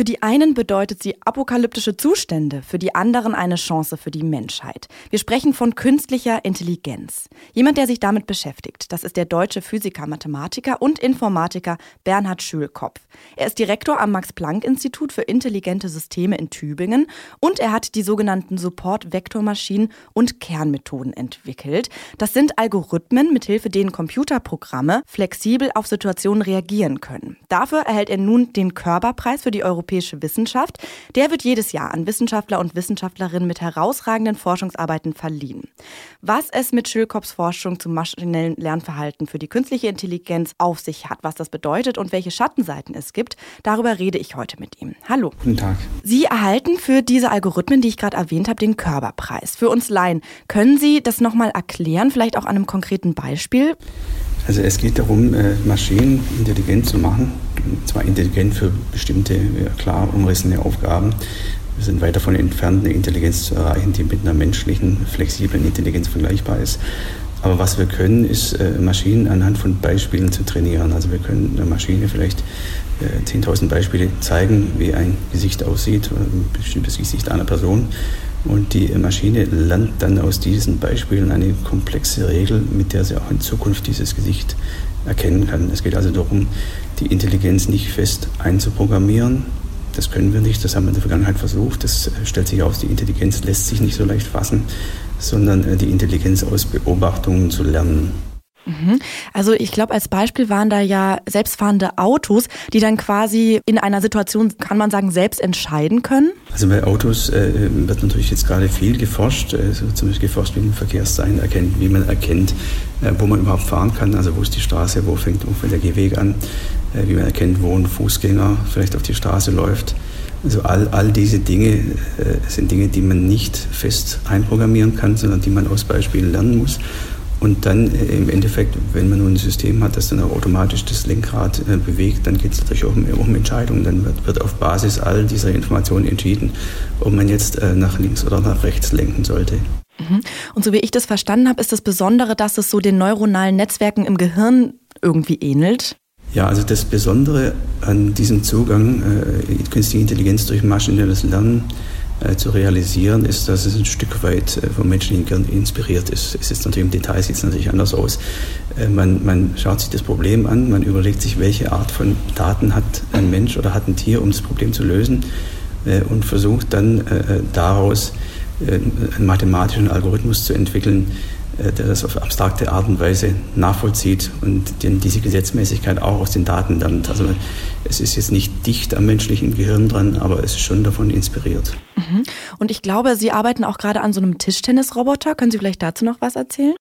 Für die einen bedeutet sie apokalyptische Zustände, für die anderen eine Chance für die Menschheit. Wir sprechen von künstlicher Intelligenz. Jemand, der sich damit beschäftigt, das ist der deutsche Physiker, Mathematiker und Informatiker Bernhard Schülkopf. Er ist Direktor am Max-Planck-Institut für intelligente Systeme in Tübingen und er hat die sogenannten Support-Vektormaschinen und Kernmethoden entwickelt. Das sind Algorithmen, mithilfe denen Computerprogramme flexibel auf Situationen reagieren können. Dafür erhält er nun den Körperpreis für die Euro europäische Wissenschaft. Der wird jedes Jahr an Wissenschaftler und Wissenschaftlerinnen mit herausragenden Forschungsarbeiten verliehen. Was es mit Schülkops Forschung zum maschinellen Lernverhalten für die künstliche Intelligenz auf sich hat, was das bedeutet und welche Schattenseiten es gibt, darüber rede ich heute mit ihm. Hallo. Guten Tag. Sie erhalten für diese Algorithmen, die ich gerade erwähnt habe, den Körperpreis. Für uns Laien, können Sie das nochmal erklären, vielleicht auch an einem konkreten Beispiel? Also es geht darum, äh, Maschinen intelligent zu machen, zwar intelligent für bestimmte klar umrissene Aufgaben. Wir sind weit davon entfernt, eine Intelligenz zu erreichen, die mit einer menschlichen, flexiblen Intelligenz vergleichbar ist. Aber was wir können, ist äh, Maschinen anhand von Beispielen zu trainieren. Also wir können einer Maschine vielleicht 10.000 äh, Beispiele zeigen, wie ein Gesicht aussieht, ein bestimmtes Gesicht einer Person. Und die Maschine lernt dann aus diesen Beispielen eine komplexe Regel, mit der sie auch in Zukunft dieses Gesicht erkennen kann. Es geht also darum, die Intelligenz nicht fest einzuprogrammieren. Das können wir nicht, das haben wir in der Vergangenheit versucht. Das stellt sich aus, die Intelligenz lässt sich nicht so leicht fassen, sondern äh, die Intelligenz aus Beobachtungen zu lernen. Mhm. Also ich glaube, als Beispiel waren da ja selbstfahrende Autos, die dann quasi in einer Situation, kann man sagen, selbst entscheiden können. Also bei Autos äh, wird natürlich jetzt gerade viel geforscht, äh, zum Beispiel geforscht, wie man Verkehrszeichen erkennt, wie man erkennt, äh, wo man überhaupt fahren kann, also wo ist die Straße, wo fängt, fängt der Gehweg an, äh, wie man erkennt, wo ein Fußgänger vielleicht auf die Straße läuft. Also all, all diese Dinge äh, sind Dinge, die man nicht fest einprogrammieren kann, sondern die man aus Beispielen lernen muss. Und dann äh, im Endeffekt, wenn man nun ein System hat, das dann auch automatisch das Lenkrad äh, bewegt, dann geht es natürlich auch um, um, Entscheidungen. Dann wird, wird, auf Basis all dieser Informationen entschieden, ob man jetzt äh, nach links oder nach rechts lenken sollte. Mhm. Und so wie ich das verstanden habe, ist das Besondere, dass es so den neuronalen Netzwerken im Gehirn irgendwie ähnelt. Ja, also das Besondere an diesem Zugang, äh, künstliche Intelligenz durch maschinelles Lernen, zu realisieren, ist, dass es ein Stück weit äh, vom menschlichen Gehirn inspiriert ist. Es ist natürlich im Detail sieht es natürlich anders aus. Äh, man, man schaut sich das Problem an, man überlegt sich, welche Art von Daten hat ein Mensch oder hat ein Tier, um das Problem zu lösen und versucht dann daraus einen mathematischen Algorithmus zu entwickeln, äh, der das auf abstrakte Art und Weise nachvollzieht und diese Gesetzmäßigkeit auch aus den Daten lernt. Also es ist jetzt nicht dicht am menschlichen Gehirn dran, aber es ist schon davon inspiriert. Mhm. Und ich glaube, Sie arbeiten auch gerade an so einem Tischtennisroboter. Können Sie vielleicht dazu noch was erzählen?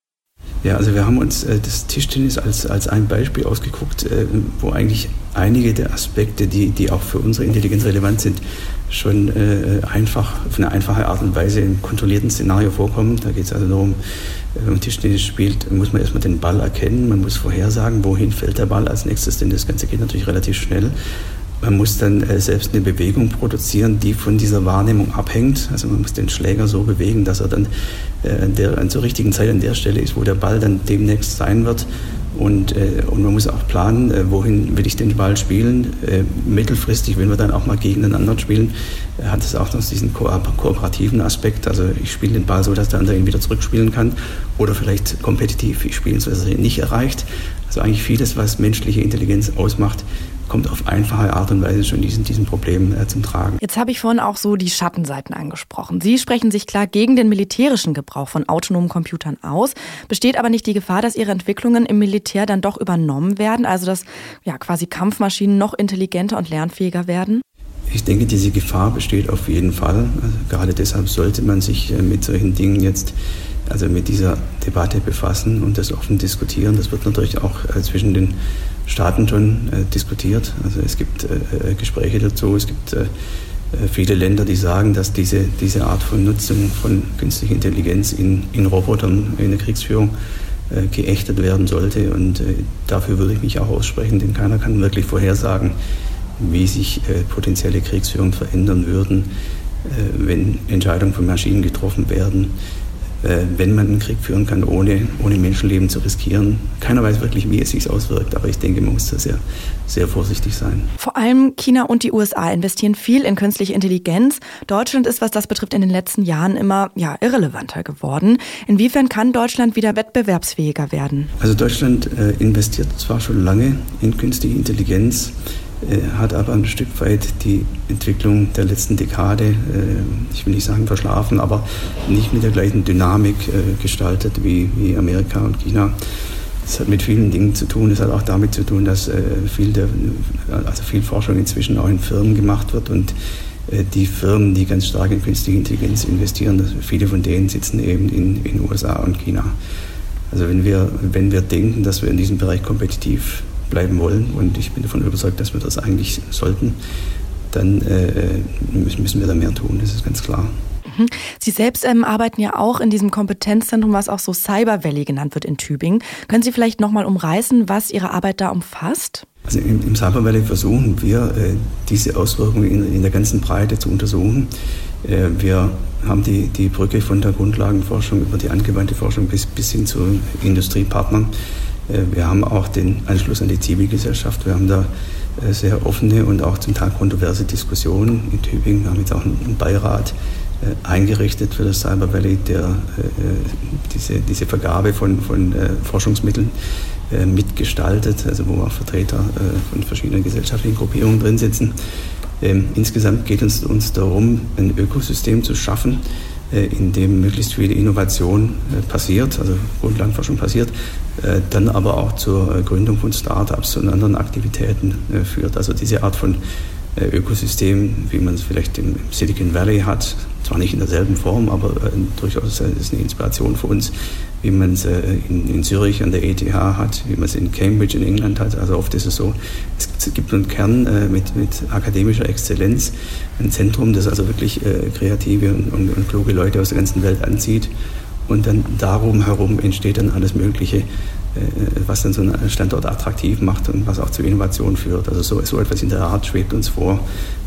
Ja, also wir haben uns äh, das Tischtennis als, als ein Beispiel ausgeguckt, äh, wo eigentlich einige der Aspekte, die, die auch für unsere Intelligenz relevant sind, schon äh, einfach, auf eine einfache Art und Weise im kontrollierten Szenario vorkommen. Da geht es also darum, äh, wenn man Tischtennis spielt, muss man erstmal den Ball erkennen, man muss vorhersagen, wohin fällt der Ball als nächstes, denn das Ganze geht natürlich relativ schnell. Man muss dann äh, selbst eine Bewegung produzieren, die von dieser Wahrnehmung abhängt. Also man muss den Schläger so bewegen, dass er dann äh, an, der, an zur richtigen Zeit an der Stelle ist, wo der Ball dann demnächst sein wird. Und, äh, und man muss auch planen, wohin will ich den Ball spielen. Mittelfristig, wenn wir dann auch mal gegeneinander spielen, hat es auch noch diesen ko kooperativen Aspekt. Also ich spiele den Ball so, dass der andere ihn wieder zurückspielen kann. Oder vielleicht kompetitiv, ich spiele so, dass er ihn nicht erreicht. Also eigentlich vieles, was menschliche Intelligenz ausmacht, kommt auf einfache Art und Weise schon diesen, diesem Problem äh, zum Tragen. Jetzt habe ich vorhin auch so die Schattenseiten angesprochen. Sie sprechen sich klar gegen den militärischen Gebrauch von autonomen Computern aus. Besteht aber nicht die Gefahr, dass Ihre Entwicklungen im Militär dann doch übernommen werden, also dass ja quasi Kampfmaschinen noch intelligenter und lernfähiger werden? Ich denke, diese Gefahr besteht auf jeden Fall. Also gerade deshalb sollte man sich äh, mit solchen Dingen jetzt also mit dieser Debatte befassen und das offen diskutieren. Das wird natürlich auch äh, zwischen den Staaten schon äh, diskutiert. Also es gibt äh, Gespräche dazu. Es gibt viele Länder, die sagen, dass diese, diese Art von Nutzung von künstlicher Intelligenz in, in Robotern in der Kriegsführung geächtet werden sollte. Und dafür würde ich mich auch aussprechen, denn keiner kann wirklich vorhersagen, wie sich potenzielle Kriegsführungen verändern würden, wenn Entscheidungen von Maschinen getroffen werden äh, wenn man einen Krieg führen kann, ohne, ohne Menschenleben zu riskieren. Keiner weiß wirklich, wie es sich auswirkt, aber ich denke, man muss da sehr, sehr vorsichtig sein. Vor allem China und die USA investieren viel in künstliche Intelligenz. Deutschland ist, was das betrifft, in den letzten Jahren immer ja, irrelevanter geworden. Inwiefern kann Deutschland wieder wettbewerbsfähiger werden? Also Deutschland äh, investiert zwar schon lange in künstliche Intelligenz, hat aber ein Stück weit die Entwicklung der letzten Dekade, äh, ich will nicht sagen verschlafen, aber nicht mit der gleichen Dynamik äh, gestaltet wie, Amerika und China. Das hat mit vielen Dingen zu tun. Es hat auch damit zu tun, dass äh, viel, der, also viel Forschung inzwischen auch in Firmen gemacht wird und die Firmen, die ganz stark in künstliche Intelligenz investieren, viele von denen sitzen eben in den USA und China. Also wenn wir, wenn wir denken, dass wir in diesem Bereich kompetitiv bleiben wollen, und ich bin davon überzeugt, dass wir das eigentlich sollten, dann äh, müssen wir da mehr tun, das ist ganz klar. Mhm. Sie selbst ähm, arbeiten ja auch in diesem Kompetenzzentrum, was auch so Cyber Valley genannt wird in Tübingen. Können Sie vielleicht nochmal umreißen, was Ihre Arbeit da umfasst? Also im, im Cyber Valley versuchen wir, äh, diese Auswirkungen in, in, der ganzen Breite zu untersuchen. Äh, wir haben die, die Brücke von der Grundlagenforschung über die angewandte Forschung bis, bis hin zu Industriepartnern. Äh, wir haben auch den Anschluss an die Zivilgesellschaft. Wir haben da äh, sehr offene und auch zum Teil kontroverse Diskussionen in Tübingen. Wir haben jetzt auch einen Beirat äh, eingerichtet für das Cyber Valley, der diese, diese Vergabe von, von Forschungsmitteln mitgestaltet, also wo auch Vertreter von verschiedenen gesellschaftlichen Gruppierungen drin sitzen. Ähm, insgesamt geht es uns darum, ein Ökosystem zu schaffen, in dem möglichst viel Innovation äh, passiert, also Grundlagenforschung passiert, äh, dann aber auch zur Gründung von Startups und anderen Aktivitäten führt. Also diese Art von Ökosystem, wie man es vielleicht im Silicon Valley hat, zwar nicht in derselben Form, aber durchaus ist eine Inspiration für uns, wie man es in, in, Zürich an der ETH hat, wie man es in Cambridge in England hat. Also oft ist es so, es gibt einen Kern mit, mit akademischer Exzellenz, ein Zentrum, das also wirklich kreative und, und, und kluge Leute aus der ganzen Welt anzieht. Und dann darum herum entsteht dann alles Mögliche, äh, was dann so einen Standort attraktiv macht und was auch zu Innovation führt. Also so, so etwas in der Art schwebt uns vor,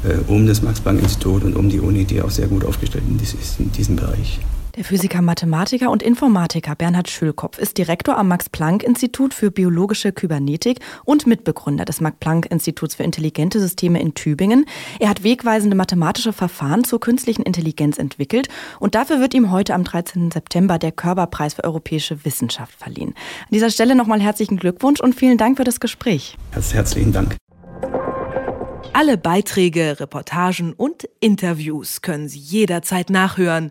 äh, um das Max-Planck-Institut und um die Uni, die auch sehr gut aufgestellt ist in diesem Bereich. Der Physiker, Mathematiker und Informatiker Bernhard Schülkopf ist Direktor am Max-Planck-Institut für biologische Kybernetik und Mitbegründer des Max-Planck-Instituts für intelligente Systeme in Tübingen. Er hat wegweisende mathematische Verfahren zur künstlichen Intelligenz entwickelt und dafür wird ihm heute am 13. September der Körperpreis für europäische Wissenschaft verliehen. An dieser Stelle nochmal herzlichen Glückwunsch und vielen Dank für das Gespräch. Herzlichen Dank. Alle Beiträge, Reportagen und Interviews können Sie jederzeit nachhören